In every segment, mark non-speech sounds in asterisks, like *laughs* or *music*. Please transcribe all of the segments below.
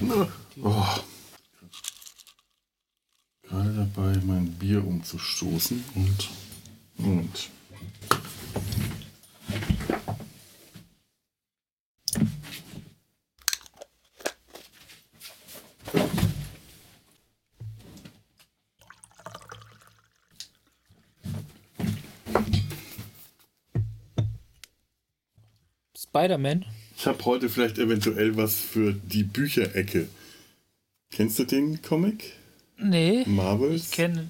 Oh. Gerade dabei, mein Bier umzustoßen und. und. Spider-Man. Ich habe heute vielleicht eventuell was für die Bücherecke. Kennst du den Comic? Nee. Marvels? Ich kenne.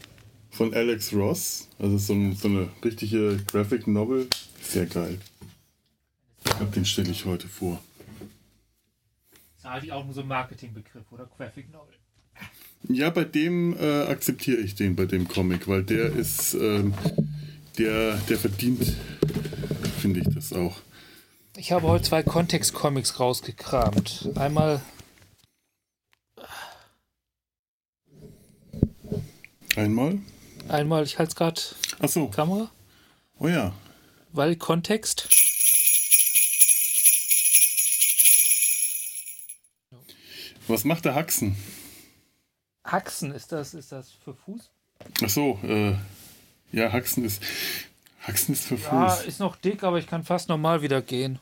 Von Alex Ross. Also so, ein, so eine richtige Graphic Novel. Sehr geil. Ich glaube, den stelle ich heute vor. Das ist eigentlich auch nur so ein Marketingbegriff oder Graphic Novel. Ja, bei dem äh, akzeptiere ich den, bei dem Comic, weil der ist, ähm, der, der verdient, finde ich das auch. Ich habe heute zwei Kontext-Comics rausgekramt. Einmal Einmal? Einmal, ich halte es gerade Ach so. Kamera, Oh ja. weil Kontext. Was macht der Haxen? Haxen, ist das, ist das für Fuß? Ach so, äh, ja, Haxen ist, Haxen ist für Ja, Fuß. ist noch dick, aber ich kann fast normal wieder gehen.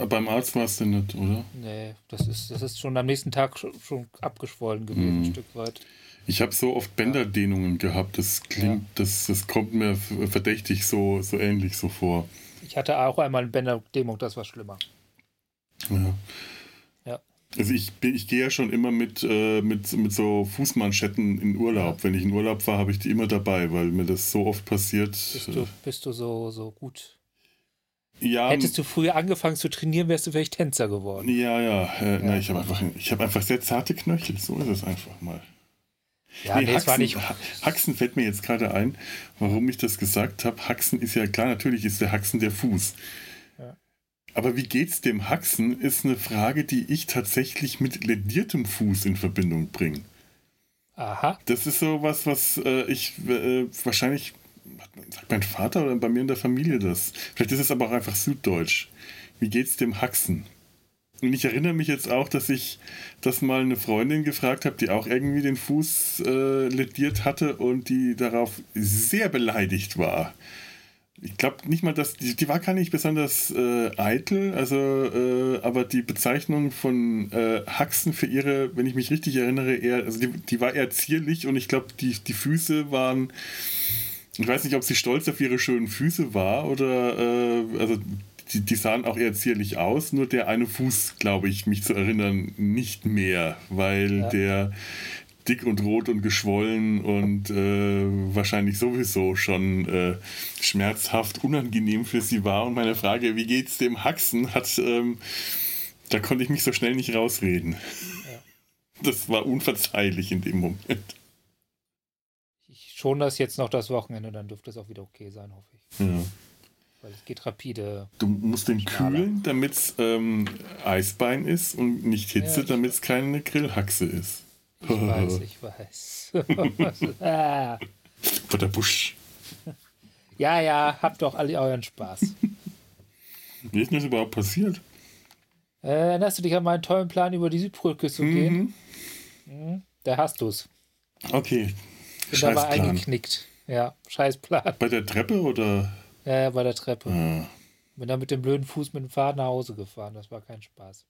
War, beim Arzt war es denn nicht, oder? Nee, das ist, das ist schon am nächsten Tag schon, schon abgeschwollen gewesen, Mhm. ein Stück weit. Ich habe so oft Bänderdehnungen gehabt. Das klingt, das, das kommt mir verdächtig so, so ähnlich so vor. Ich hatte auch einmal eine Bänderdämmung, das war schlimmer. Ja. Ja. Also ich, ich gehe ja schon immer mit, äh, mit, mit so Fußmanschetten in Urlaub. Wenn ich in Urlaub fahre, habe ich die immer dabei, weil mir das so oft passiert. Bist du, bist du so, so gut? Ja, Hättest du früher angefangen zu trainieren, wärst du vielleicht Tänzer geworden. ja, ja. Äh, Ja. ich habe einfach, ich hab einfach sehr zarte Knöchel. So ist es einfach mal. Ja, nee, es war nicht. Ha- Haxen fällt mir jetzt gerade ein, warum ich das gesagt habe. Haxen ist ja klar, natürlich ist der Haxen der Fuß. Ja. Aber wie geht's dem Haxen, ist eine Frage, die ich tatsächlich mit lediertem Fuß in Verbindung bringe. Aha. Das ist so was, was äh, ich äh, wahrscheinlich, sagt mein Vater oder bei mir in der Familie das. Vielleicht ist es aber auch einfach süddeutsch. Wie geht's dem Haxen? Und ich erinnere mich jetzt auch, dass ich das mal eine Freundin gefragt habe, die auch irgendwie den Fuß äh, lediert hatte und die darauf sehr beleidigt war. Ich glaube nicht mal, dass die, die war gar nicht besonders äh, eitel, also äh, aber die Bezeichnung von äh, Haxen für ihre, wenn ich mich richtig erinnere, eher, also die, die war eher zierlich und ich glaube, die, die Füße waren, ich weiß nicht, ob sie stolz auf ihre schönen Füße war oder äh, also die, die sahen auch eher zierlich aus, nur der eine Fuß, glaube ich, mich zu erinnern, nicht mehr, weil Ja. der dick und rot und geschwollen und äh, wahrscheinlich sowieso schon äh, schmerzhaft unangenehm für sie war. Und meine Frage, wie geht's dem Haxen, hat, ähm, da konnte ich mich so schnell nicht rausreden. Das war unverzeihlich in dem Moment. Schon das jetzt noch das Wochenende, dann dürfte es auch wieder okay sein, hoffe ich. Ja. Weil es geht rapide. Du musst den Schnaller. kühlen, damit es ähm, Eisbein ist und nicht Hitze, Ja, damit es keine Grillhaxe ist. Ich weiß, ich weiß. *laughs* Ah. Vor der Busch. ja, ja, habt doch alle euren Spaß. Wie ist denn das überhaupt passiert? Äh, erinnerst du dich an meinen tollen Plan, über die Südpolküste zu gehen? Mhm. Mhm. Da hast du es. Okay. Bin dabei Scheißplan. eingeknickt. Ja, scheiß Plan. Bei der Treppe oder? Ja, ja, bei der Treppe. Ah. Bin da mit dem blöden Fuß mit dem Fahrrad nach Hause gefahren. Das war kein Spaß.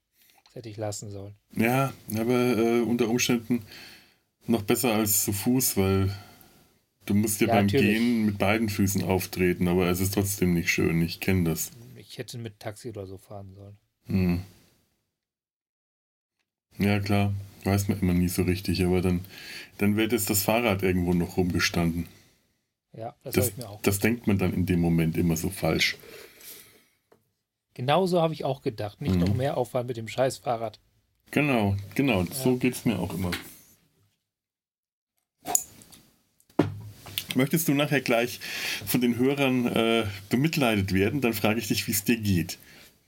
Das hätte ich lassen sollen. Ja, aber äh, unter Umständen noch besser als zu Fuß, weil du musst ja, Ja, beim natürlich. Gehen mit beiden Füßen auftreten, aber es ist trotzdem nicht schön. Ich kenne das. Ich hätte mit Taxi oder so fahren sollen. Hm. Ja, klar. Weiß man immer nie so richtig, aber dann, dann wird jetzt das Fahrrad irgendwo noch rumgestanden. Ja, das, Das, ich mir auch. das denkt man dann in dem Moment immer so falsch. Genauso habe ich auch gedacht. Nicht Mhm. noch mehr Aufwand mit dem scheiß Fahrrad. Genau, genau. So geht's mir auch immer. Möchtest du nachher gleich von den Hörern äh, bemitleidet werden, dann frage ich dich, wie es dir geht.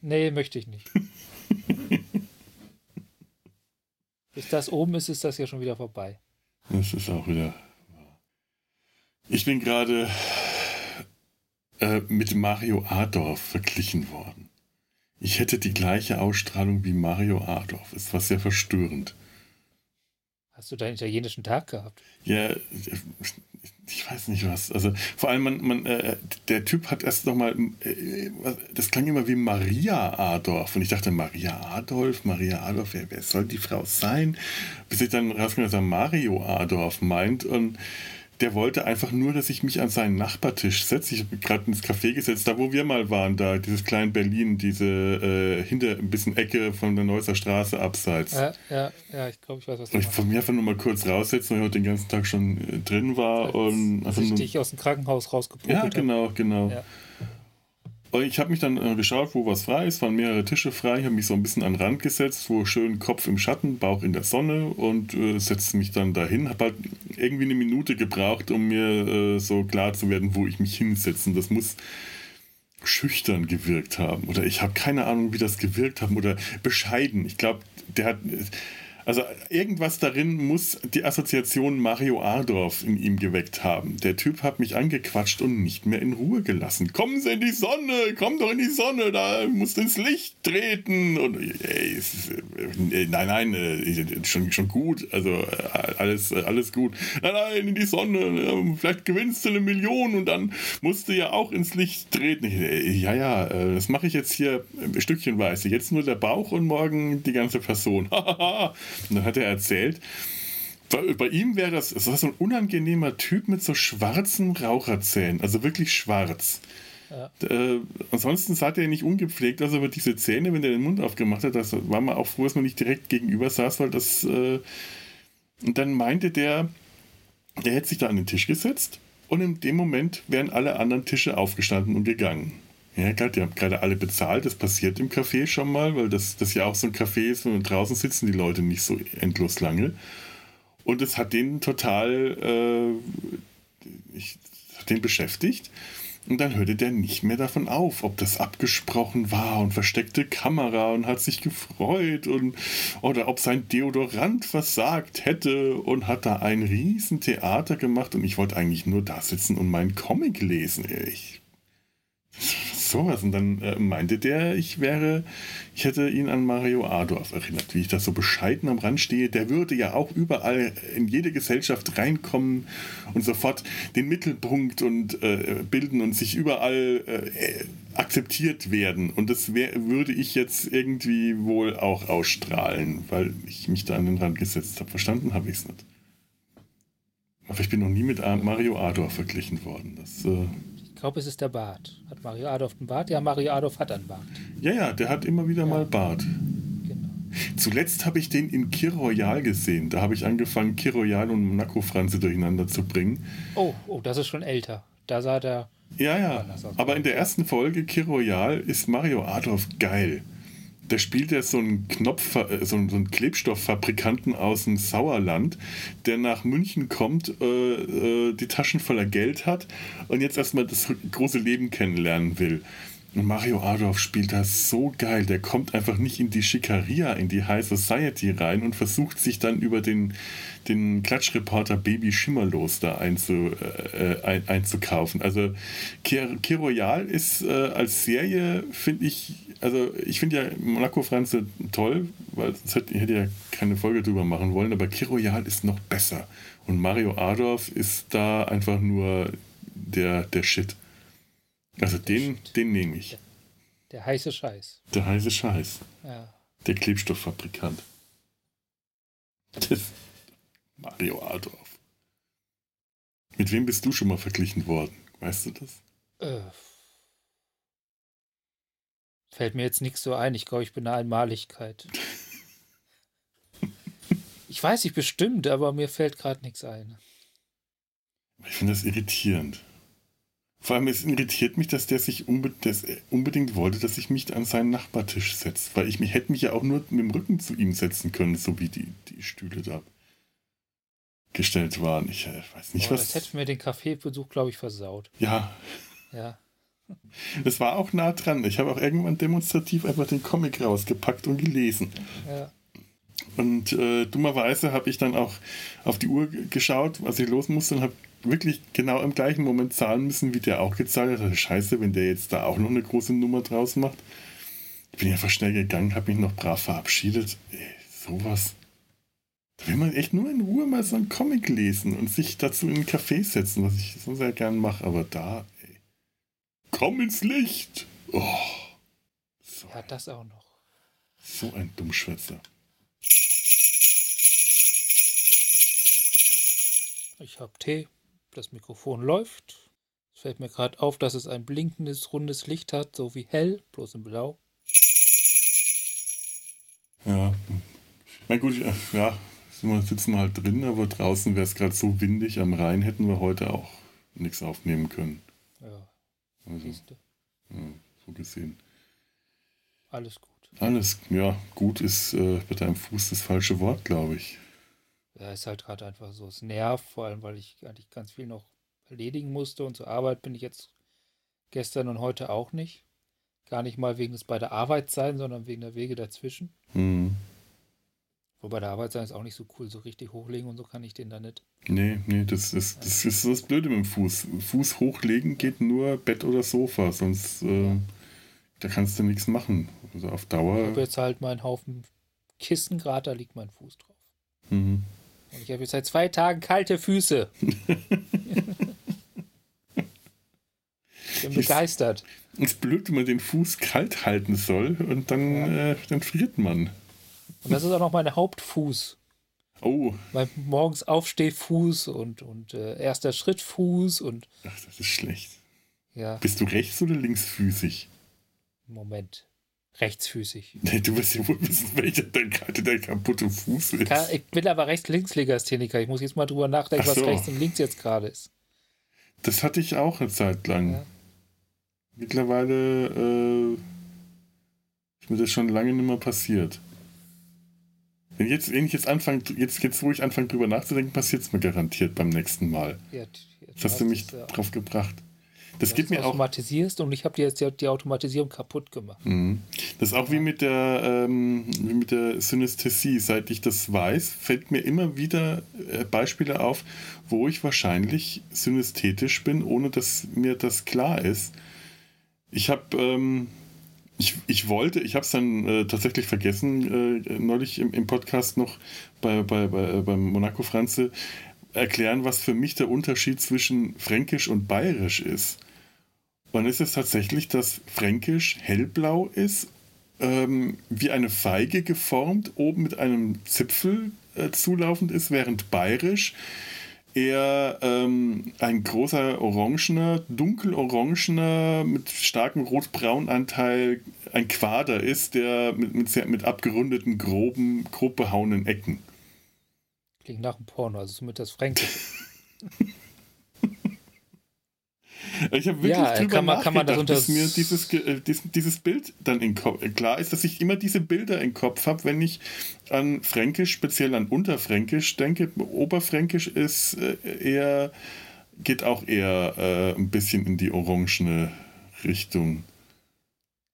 Nee, möchte ich nicht. *laughs* Bis das oben ist, ist das ja schon wieder vorbei. Das ist auch wieder. Ich bin gerade äh, mit Mario Adorf verglichen worden. Ich hätte die gleiche Ausstrahlung wie Mario Adorf. Es war sehr verstörend. Hast du deinen italienischen Tag gehabt? Ja, ich weiß nicht was. Also vor allem, man, man, äh, der Typ hat erst nochmal, äh, das klang immer wie Maria Adolf. Und ich dachte, Maria Adolf, Maria Adolf, wer, wer soll die Frau sein? Bis ich dann rausgekommen dass er Mario Adolf meint. Und der wollte einfach nur, dass ich mich an seinen Nachbartisch setze. Ich habe gerade ins Café gesetzt, da wo wir mal waren, da dieses kleine Berlin, diese äh, hinter ein bisschen Ecke von der Neusser Straße abseits. Ja, ja, ja ich glaube, ich weiß, was du Und ich von mir einfach nur mal kurz raussetzen, weil ich heute den ganzen Tag schon äh, drin war. Als und einfach ich nur, dich aus dem Krankenhaus rausgepuppelt ja, genau, genau. Ja. Und ich habe mich dann äh, geschaut, wo was frei ist, waren mehrere Tische frei, ich habe mich so ein bisschen an den Rand gesetzt, wo schön Kopf im Schatten, Bauch in der Sonne und äh, setzte mich dann dahin. Habe halt irgendwie eine Minute gebraucht, um mir äh, so klar zu werden, wo ich mich hinsetzen. Das muss schüchtern gewirkt haben oder ich habe keine Ahnung, wie das gewirkt haben oder bescheiden. Ich glaube, der hat also irgendwas darin muss die Assoziation Mario Adorf in ihm geweckt haben. Der Typ hat mich angequatscht und nicht mehr in Ruhe gelassen. Kommen Sie in die Sonne, komm doch in die Sonne, da musst ins Licht treten. Und ey, ist, äh, nein, nein, äh, schon, schon gut, also äh, alles, alles gut. Nein, nein, in die Sonne, vielleicht gewinnst du eine Million und dann musst du ja auch ins Licht treten. Ja, ja, das mache ich jetzt hier stückchenweise. Jetzt nur der Bauch und morgen die ganze Person. *laughs* Und dann hat er erzählt, bei, bei ihm wäre das, das war so ein unangenehmer Typ mit so schwarzen Raucherzähnen, also wirklich schwarz. Ja. Äh, ansonsten sah der nicht ungepflegt, also aber diese Zähne, wenn der den Mund aufgemacht hat, das war man auch froh, dass man nicht direkt gegenüber saß, weil das. Äh, und dann meinte der, der hätte sich da an den Tisch gesetzt und in dem Moment wären alle anderen Tische aufgestanden und gegangen. Ja, klar, die haben gerade alle bezahlt. Das passiert im Café schon mal, weil das, das ja auch so ein Café ist und draußen sitzen die Leute nicht so endlos lange. Und es hat den total, äh, ich, hat den beschäftigt. Und dann hörte der nicht mehr davon auf, ob das abgesprochen war und versteckte Kamera und hat sich gefreut und oder ob sein Deodorant versagt hätte und hat da ein Riesentheater gemacht und ich wollte eigentlich nur da sitzen und meinen Comic lesen. Ich sowas. Und dann äh, meinte der, ich wäre, ich hätte ihn an Mario Adorf erinnert, wie ich das so bescheiden am Rand stehe. Der würde ja auch überall in jede Gesellschaft reinkommen und sofort den Mittelpunkt und äh, bilden und sich überall äh, akzeptiert werden. Und das wär, würde ich jetzt irgendwie wohl auch ausstrahlen, weil ich mich da an den Rand gesetzt habe. Verstanden habe ich es nicht. Aber ich bin noch nie mit Mario Adorf verglichen worden. Das äh, Ich glaube, es ist der Bart. Hat Mario Adolf einen Bart? Ja, Mario Adolf hat einen Bart. Ja, ja, der hat immer wieder mal Bart. Genau. Zuletzt habe ich den in Kir Royal gesehen. Da habe ich angefangen, Kir Royal und Monaco Franze durcheinander zu bringen. Oh, oh, das ist schon älter. Da sah der. Ja, ja. Aber in der ersten Folge Kir Royal ist Mario Adolf geil. Da spielt er so einen Knopf, äh, so einen, Klebstofffabrikanten aus dem Sauerland, der nach München kommt, äh, äh, die Taschen voller Geld hat und jetzt erstmal das große Leben kennenlernen will. Und Mario Adolf spielt das so geil. Der kommt einfach nicht in die Schikaria, in die High Society rein und versucht sich dann über den, den Klatschreporter Baby Schimmerlos da einzu, äh, ein, einzukaufen. Also Kir Kir Royal ist äh, als Serie, finde ich, also ich finde ja Monaco Franze toll, weil sonst hätte ich hätte ja keine Folge drüber machen wollen, aber Kir Royal ist noch besser. Und Mario Adolf ist da einfach nur der, der Shit. Also den, den nehme ich. Der heiße Scheiß. Der heiße Scheiß. Ja. Der Klebstofffabrikant. Das Mario Adorf. Mit wem bist du schon mal verglichen worden? Weißt du das? Äh, fällt mir jetzt nichts so ein. Ich glaube, ich bin eine Einmaligkeit. *laughs* Ich weiß nicht bestimmt, aber mir fällt gerade nichts ein. Ich finde das irritierend. Vor allem, es irritiert mich, dass der sich unbe dass unbedingt wollte, dass ich mich an seinen Nachbartisch setze. Weil ich mich, hätte mich ja auch nur mit dem Rücken zu ihm setzen können, so wie die, die Stühle da gestellt waren. Ich äh, weiß nicht, Boah, was. das hätte mir den Kaffeebesuch, glaube ich, versaut. Ja, Ja. Es war auch nah dran. Ich habe auch irgendwann demonstrativ einfach den Comic rausgepackt und gelesen. ja. Und äh, dummerweise habe ich dann auch auf die Uhr geschaut, was ich los musste und habe wirklich genau im gleichen Moment zahlen müssen, wie der auch gezahlt hat. Also scheiße, wenn der jetzt da auch noch eine große Nummer draus macht. Ich bin einfach schnell gegangen, habe mich noch brav verabschiedet. Ey, sowas. Da will man echt nur in Ruhe mal so einen Comic lesen und sich dazu in einen Café setzen, was ich so sehr gern mache. Aber da. Komm ins Licht! Oh. So ja, das auch noch. So ein Dummschwätzer. Ich habe Tee, das Mikrofon läuft. Es fällt mir gerade auf, dass es ein blinkendes, rundes Licht hat, so wie hell, bloß in Blau. Ja, na gut, ja, wir sitzen wir halt drin, aber draußen wäre es gerade so windig. Am Rhein hätten wir heute auch nichts aufnehmen können. Ja. Also, ja, so gesehen. Alles gut. Alles, ja, gut ist äh, bei deinem Fuß das falsche Wort, glaube ich. Ja, ist halt gerade einfach so. Es nervt, vor allem, weil ich eigentlich ganz viel noch erledigen musste und zur Arbeit bin ich jetzt gestern und heute auch nicht. Gar nicht mal wegen des bei der Arbeit sein, sondern wegen der Wege dazwischen. Mhm. Wobei der Arbeit sein ist auch nicht so cool, so richtig hochlegen und so kann ich den da nicht. Nee, nee, das ist, das ist das Blöde mit dem Fuß. Fuß hochlegen geht nur Bett oder Sofa, sonst äh, da kannst du nichts machen. Also auf Dauer. Ich habe jetzt halt meinen Haufen Kissen gerade, da liegt mein Fuß drauf. Mhm. Und ich habe jetzt seit zwei Tagen kalte Füße. *laughs* ich bin begeistert. Es ist blöd, wenn man den Fuß kalt halten soll und dann, ja. äh, dann friert man. Und das ist auch noch mein Hauptfuß. Oh. Mein morgens Aufstehfuß und, und äh, erster Schrittfuß und. Ach, das ist schlecht. Ja. Bist du rechts- oder linksfüßig? Moment. Rechtsfüßig. Nee, *laughs* du wirst ja wohl wissen, welcher dein, dein kaputte Fuß ist. Ich bin aber rechts-links-Legastheniker. Ich muss jetzt mal drüber nachdenken, so. was rechts und links jetzt gerade ist. Das hatte ich auch eine Zeit lang. Ja. Mittlerweile äh, ist mir das schon lange nicht mehr passiert. Wenn, jetzt, wenn ich jetzt anfange, jetzt, jetzt wo ich anfange drüber nachzudenken, passiert es mir garantiert beim nächsten Mal. Ja, das hast du mich ja. drauf gebracht. Das gibt mir auch. automatisierst und ich habe dir jetzt die, die, Automatisierung kaputt gemacht. Mhm. Das ist auch wie mit der, ähm, wie mit der Synästhesie. Seit ich das weiß, fällt mir immer wieder äh, Beispiele auf, wo ich wahrscheinlich synästhetisch bin, ohne dass mir das klar ist. Ich habe. Ähm, ich, ich wollte, ich habe es dann äh, tatsächlich vergessen, äh, neulich im, im Podcast noch bei, bei, bei, äh, beim Monaco Franze erklären, was für mich der Unterschied zwischen Fränkisch und Bayerisch ist. Und es tatsächlich, dass Fränkisch hellblau ist, ähm, wie eine Feige geformt, oben mit einem Zipfel äh, zulaufend ist, während Bayerisch eher ähm, ein großer orangener, dunkelorangener, mit starkem rot-braun-Anteil ein Quader ist, der mit, mit, sehr, mit abgerundeten, groben, grob behauenen Ecken. Klingt nach einem Porno, also somit das Fränkische. *laughs* Ich habe wirklich ja, drüber kann man, kann man das dass mir dieses, äh, dieses Bild dann in Kopf, klar ist, dass ich immer diese Bilder im Kopf habe, wenn ich an Fränkisch, speziell an Unterfränkisch denke. Oberfränkisch ist äh, eher, geht auch eher äh, ein bisschen in die orangene Richtung.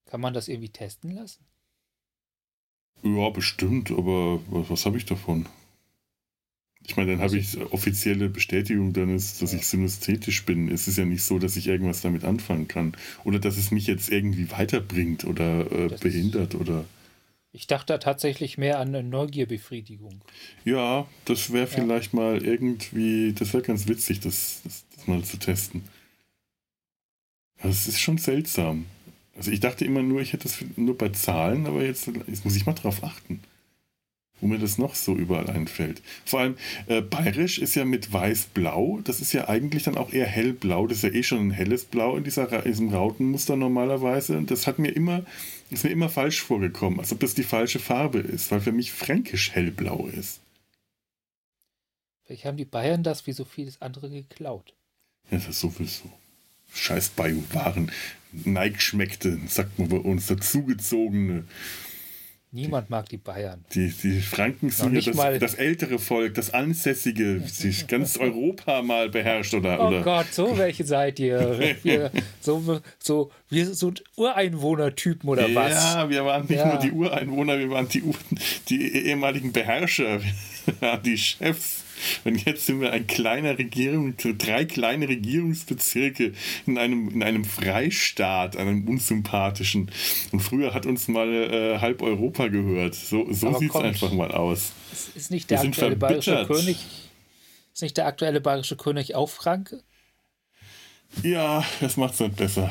Kann man das irgendwie testen lassen? Ja, bestimmt, aber was, was habe ich davon? Ich meine, dann habe ich offizielle Bestätigung, dann ist, dass ich synästhetisch bin. Es ist ja nicht so, dass ich irgendwas damit anfangen kann. Oder dass es mich jetzt irgendwie weiterbringt oder äh, behindert oder. Ich dachte tatsächlich mehr an eine Neugierbefriedigung. Ja, das wäre vielleicht ja. mal irgendwie, das wäre ganz witzig, das, das, das, mal zu testen. Das ist schon seltsam. Also ich dachte immer nur, ich hätte das nur bei Zahlen, aber jetzt, jetzt muss ich mal drauf achten wo mir das noch so überall einfällt. Vor allem äh, bayerisch ist ja mit weiß-blau, das ist ja eigentlich dann auch eher hellblau, das ist ja eh schon ein helles Blau in, dieser, in diesem Rautenmuster normalerweise. Und das hat mir immer, ist mir immer falsch vorgekommen, als ob das die falsche Farbe ist, weil für mich fränkisch hellblau ist. Vielleicht haben die Bayern das wie so vieles andere geklaut. Ja, das ist sowieso. Scheiß Bio-Waren. Neig schmeckte, sagt man bei uns, dazugezogene. Niemand mag die Bayern. Die, die Franken sind ja das, das, ältere Volk, das Ansässige, sich ganz Europa mal beherrscht. Oder, oh oder. Gott, so welche seid ihr? *laughs* Wir, so, so, wir sind Ureinwohnertypen oder ja, was? Ja, wir waren nicht ja. nur die Ureinwohner, wir waren die, die ehemaligen Beherrscher, *laughs* die Chefs. Und jetzt sind wir ein kleiner Regierung, drei kleine Regierungsbezirke in einem, in einem Freistaat, einem unsympathischen. Und früher hat uns mal äh, halb Europa gehört. So, so sieht es einfach mal aus. Ist nicht der aktuelle bayerische König, ist nicht der aktuelle bayerische König auch Franke? Ja, das macht es nicht besser.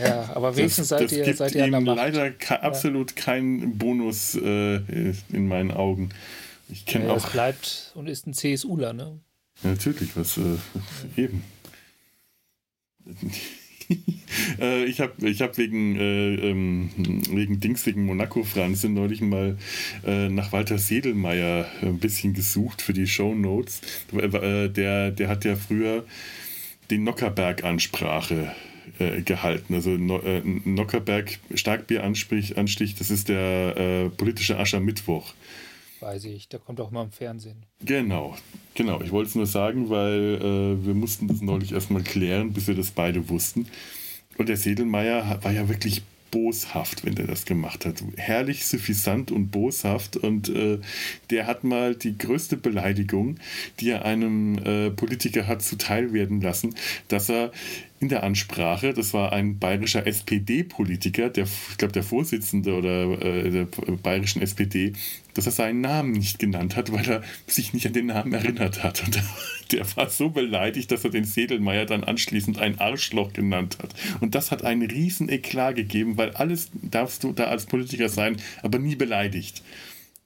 Ja, aber wenigstens das, seid, das ihr, gibt seid ihr ihm leider ja. absolut keinen Bonus äh, in meinen Augen. Ich kenne ja, auch. Es bleibt und ist ein CSUler, ne? Ja, natürlich, was äh, eben. *laughs* äh, ich habe ich hab wegen, äh, ähm, wegen Dings, wegen Monaco Franze neulich mal äh, nach Walter Sedelmeier ein bisschen gesucht für die Show Notes. Äh, der, der hat ja früher die Nockerberg-Ansprache äh, gehalten. Also no, äh, Nockerberg Starkbier-Anstich, das ist der äh, politische Aschermittwoch. Weiß ich, der kommt auch mal im Fernsehen. Genau, genau. Ich wollte es nur sagen, weil äh, wir mussten das neulich erstmal klären, bis wir das beide wussten. Und der Sedelmeier war ja wirklich boshaft, wenn der das gemacht hat. Herrlich suffisant und boshaft. Und äh, der hat mal die größte Beleidigung, die er einem äh, Politiker hat zuteil werden lassen, dass er in der Ansprache, das war ein bayerischer SPD-Politiker, der, ich glaube, der Vorsitzende oder äh, der bayerischen SPD, dass er seinen Namen nicht genannt hat, weil er sich nicht an den Namen erinnert hat. Und *laughs* der war so beleidigt, dass er den Sedelmeier dann anschließend ein Arschloch genannt hat. Und das hat einen riesen Eklat gegeben, weil alles darfst du da als Politiker sein, aber nie beleidigt.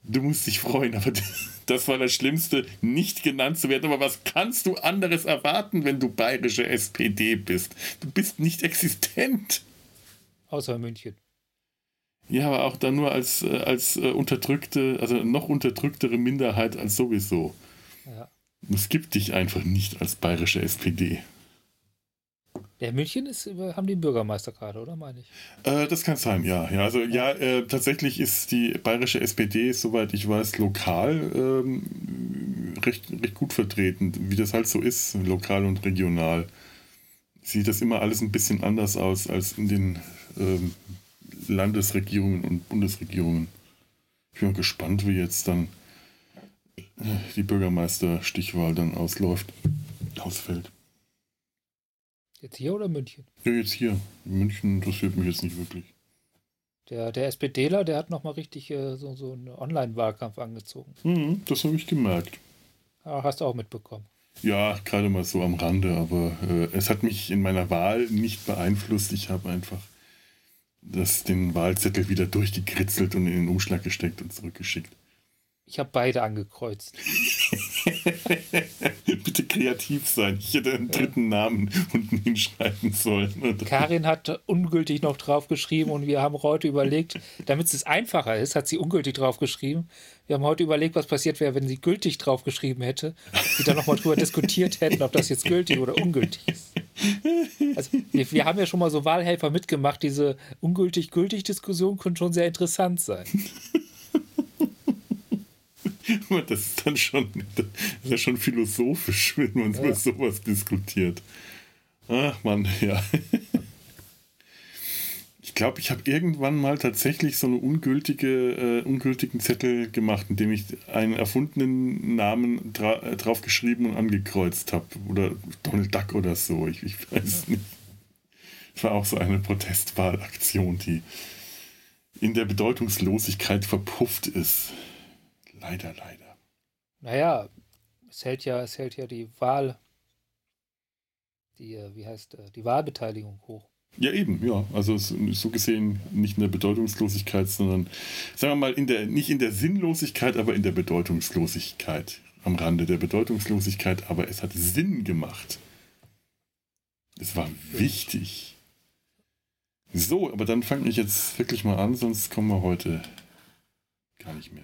Du musst dich freuen, aber *laughs* das war das Schlimmste, nicht genannt zu werden. Aber was kannst du anderes erwarten, wenn du bayerische SPD bist? Du bist nicht existent. Außer München. Ja, aber auch dann nur als, äh, als äh, unterdrückte, also noch unterdrücktere Minderheit als sowieso. Ja. Es gibt dich einfach nicht als bayerische SPD. Der München ist, haben die einen Bürgermeister gerade, oder meine ich? Äh, das kann sein, ja. ja also ja, äh, tatsächlich ist die bayerische SPD, soweit ich weiß, lokal ähm, recht, recht gut vertreten, wie das halt so ist, lokal und regional. Sieht das immer alles ein bisschen anders aus als in den ähm, Landesregierungen und Bundesregierungen. Ich bin mal gespannt, wie jetzt dann äh, die Bürgermeisterstichwahl dann ausläuft, ausfällt. Jetzt hier oder München? Ja, jetzt hier. München interessiert mich jetzt nicht wirklich. Der, der SPDler, der hat nochmal richtig äh, so, so einen Online-Wahlkampf angezogen. Mhm, das habe ich gemerkt. Ja, hast du auch mitbekommen. Ja, gerade mal so am Rande, aber äh, es hat mich in meiner Wahl nicht beeinflusst. Ich habe einfach das, den Wahlzettel wieder durchgekritzelt und in den Umschlag gesteckt und zurückgeschickt. Ich habe beide angekreuzt. *laughs* Bitte kreativ sein. Ich hätte einen dritten Namen unten hinschreiben sollen. Karin hat ungültig noch draufgeschrieben und wir haben heute überlegt, *laughs* damit es einfacher ist, hat sie ungültig draufgeschrieben. Wir haben heute überlegt, was passiert wäre, wenn sie gültig draufgeschrieben hätte. Sie dann nochmal drüber diskutiert hätten, ob das jetzt gültig oder ungültig ist. Also, wir, wir haben ja schon mal so Wahlhelfer mitgemacht. Diese ungültig-gültig-Diskussion könnte schon sehr interessant sein. *laughs* *laughs* Das ist dann schon, das ist ja schon philosophisch, *laughs* wenn man ja. über sowas diskutiert. Ach man, *laughs* ja. Ich glaube, ich habe irgendwann mal tatsächlich so einen ungültige, äh, ungültigen Zettel gemacht, in dem ich einen erfundenen Namen dra äh, draufgeschrieben und angekreuzt habe. Oder Donald Duck oder so. Ich, ich weiß nicht. Es war auch so eine Protestwahlaktion, die in der Bedeutungslosigkeit verpufft ist. Leider, leider. Naja, es hält ja, es hält ja die Wahl, die, äh, wie heißt, äh, die Wahlbeteiligung hoch. Ja, eben, ja. Also so gesehen nicht in der Bedeutungslosigkeit, sondern, sagen wir mal, in der, nicht in der Sinnlosigkeit, aber in der Bedeutungslosigkeit. Am Rande der Bedeutungslosigkeit, aber es hat Sinn gemacht. Es war wichtig. So, aber dann fange ich jetzt wirklich mal an, sonst kommen wir heute gar nicht mehr.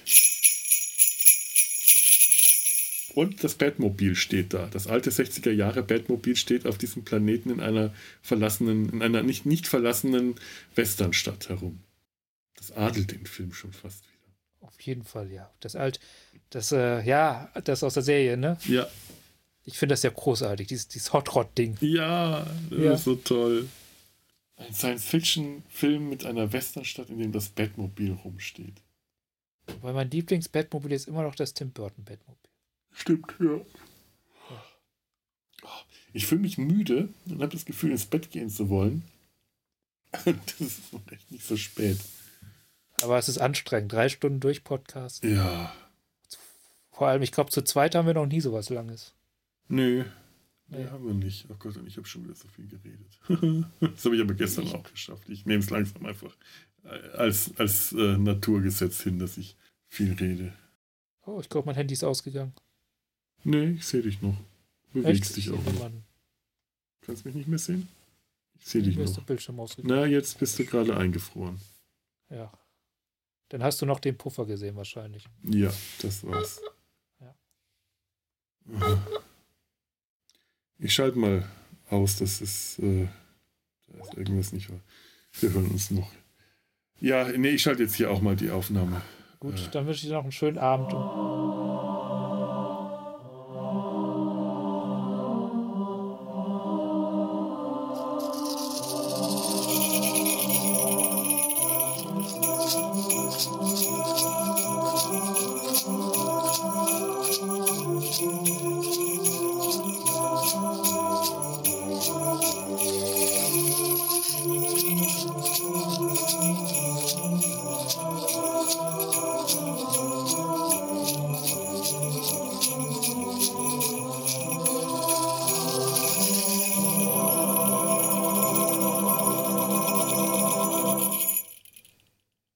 Und das Batmobil steht da. Das alte 60er Jahre Batmobil steht auf diesem Planeten in einer verlassenen, in einer nicht, nicht verlassenen Westernstadt herum. Das adelt den Film schon fast wieder. Auf jeden Fall, ja. Das alt, das, äh, ja, das aus der Serie, ne? Ja. Ich finde das ja großartig, dieses, dieses Hot Rod-Ding. Ja, das Ja. ist so toll. Ein Science-Fiction-Film mit einer Westernstadt, in dem das Batmobil rumsteht. Weil mein Lieblings-Batmobil ist immer noch das Tim Burton-Batmobil. Stimmt, ja. Ich fühle mich müde und habe das Gefühl, ins Bett gehen zu wollen. *laughs* Das ist noch echt nicht so spät. Aber es ist anstrengend. Drei Stunden durch Podcast. Ja. Vor allem, ich glaube, zu zweit haben wir noch nie sowas Langes. Nö. Nee, Nee. haben wir nicht. Oh Gott, und ich habe schon wieder so viel geredet. *laughs* das habe ich aber gestern Ich- auch geschafft. Ich nehme es langsam einfach als, als äh, Naturgesetz hin, dass ich viel rede. Oh, ich glaube, mein Handy ist ausgegangen. Nee, ich sehe dich noch. Bewegst Echt? dich Ich auch noch. Kannst mich nicht mehr sehen? Ich sehe dich noch. der Bildschirm. Na, jetzt bist du gerade eingefroren. Ja. Dann hast du noch den Puffer gesehen, wahrscheinlich. Ja, das war's. Ja. Ich schalte mal aus, das ist, äh, da ist irgendwas nicht wahr. Wir hören uns noch. Ja, nee, ich schalte jetzt hier auch mal die Aufnahme. Gut, Äh. dann wünsche ich dir noch einen schönen Abend und